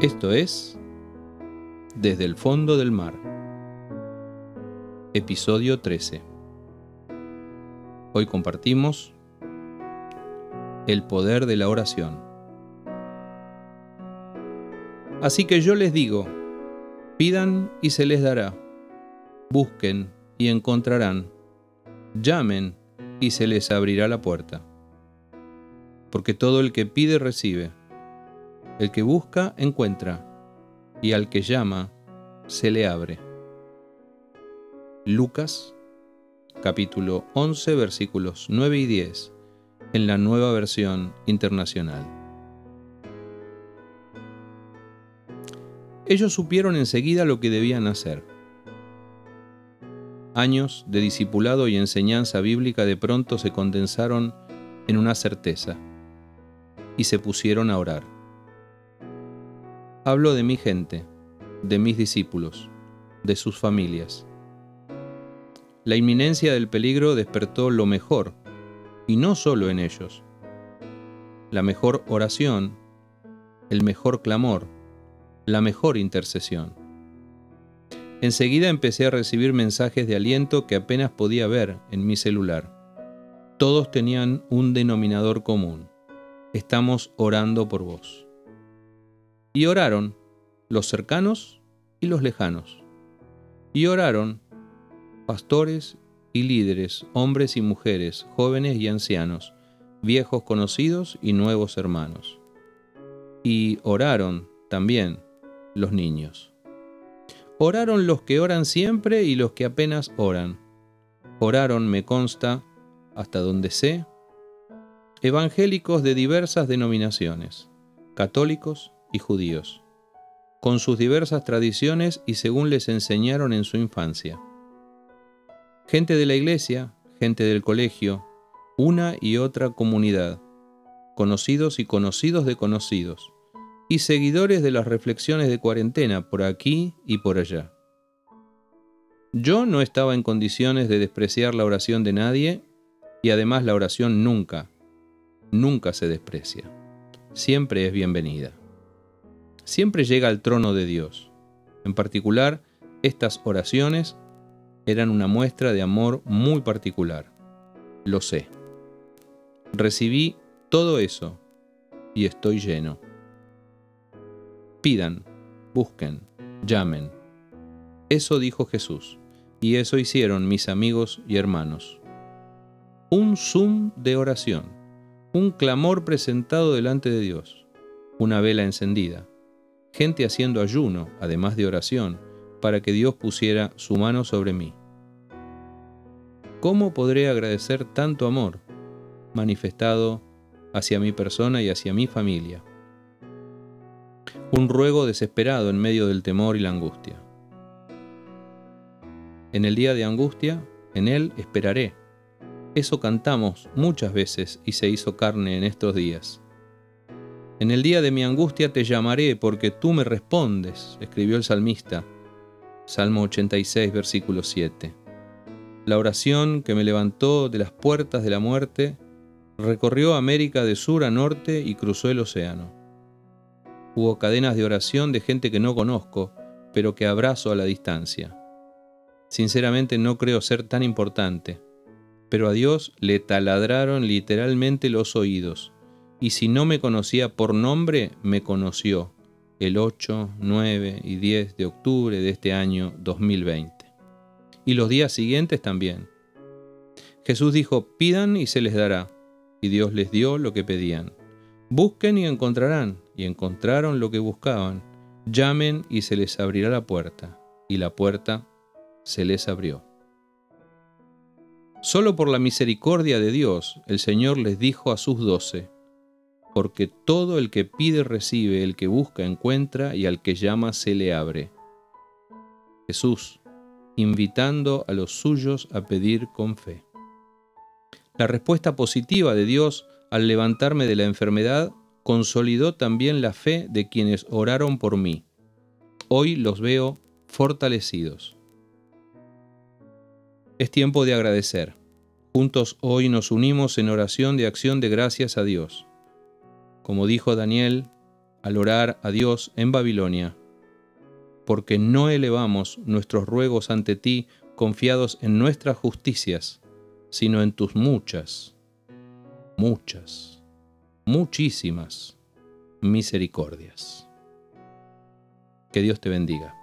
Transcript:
Esto es Desde el fondo del mar. Episodio 13. Hoy compartimos el poder de la oración. Así que yo les digo, pidan y se les dará, busquen y encontrarán, llamen y se les abrirá la puerta. Porque todo el que pide recibe el que busca, encuentra, y al que llama, se le abre. Lucas capítulo 11 versículos 9 y 10 en la nueva versión internacional. Ellos supieron enseguida lo que debían hacer. Años de discipulado y enseñanza bíblica de pronto se condensaron en una certeza y se pusieron a orar. Hablo de mi gente, de mis discípulos, de sus familias. La inminencia del peligro despertó lo mejor, y no solo en ellos. La mejor oración, el mejor clamor, la mejor intercesión. Enseguida empecé a recibir mensajes de aliento que apenas podía ver en mi celular. Todos tenían un denominador común. Estamos orando por vos. Y oraron los cercanos y los lejanos. Y oraron pastores y líderes, hombres y mujeres, jóvenes y ancianos, viejos conocidos y nuevos hermanos. Y oraron también los niños. Oraron los que oran siempre y los que apenas oran. Oraron, me consta, hasta donde sé, evangélicos de diversas denominaciones, católicos, y judíos, con sus diversas tradiciones y según les enseñaron en su infancia. Gente de la iglesia, gente del colegio, una y otra comunidad, conocidos y conocidos de conocidos, y seguidores de las reflexiones de cuarentena por aquí y por allá. Yo no estaba en condiciones de despreciar la oración de nadie y además la oración nunca, nunca se desprecia. Siempre es bienvenida siempre llega al trono de Dios. En particular, estas oraciones eran una muestra de amor muy particular. Lo sé. Recibí todo eso y estoy lleno. Pidan, busquen, llamen. Eso dijo Jesús, y eso hicieron mis amigos y hermanos. Un zoom de oración, un clamor presentado delante de Dios, una vela encendida, gente haciendo ayuno, además de oración, para que Dios pusiera su mano sobre mí. ¿Cómo podré agradecer tanto amor manifestado hacia mi persona y hacia mi familia? Un ruego desesperado en medio del temor y la angustia. En el día de angustia, en Él esperaré. Eso cantamos muchas veces y se hizo carne en estos días. En el día de mi angustia te llamaré porque tú me respondes, escribió el salmista. Salmo 86, versículo 7. La oración que me levantó de las puertas de la muerte recorrió América de sur a norte y cruzó el océano. Hubo cadenas de oración de gente que no conozco, pero que abrazo a la distancia. Sinceramente no creo ser tan importante, pero a Dios le taladraron literalmente los oídos y si no me conocía por nombre, me conoció el 8, 9 y 10 de octubre de este año 2020. Y los días siguientes también. Jesús dijo, pidan y se les dará, y Dios les dio lo que pedían. Busquen y encontrarán, y encontraron lo que buscaban. Llamen y se les abrirá la puerta, y la puerta se les abrió. Solo por la misericordia de Dios el Señor les dijo a sus doce, porque todo el que pide recibe, el que busca encuentra y al que llama se le abre. Jesús, invitando a los suyos a pedir con fe. La respuesta positiva de Dios al levantarme de la enfermedad consolidó también la fe de quienes oraron por mí. Hoy los veo fortalecidos. Es tiempo de agradecer. Juntos hoy nos unimos en oración de acción de gracias a Dios como dijo Daniel, al orar a Dios en Babilonia, porque no elevamos nuestros ruegos ante ti confiados en nuestras justicias, sino en tus muchas, muchas, muchísimas misericordias. Que Dios te bendiga.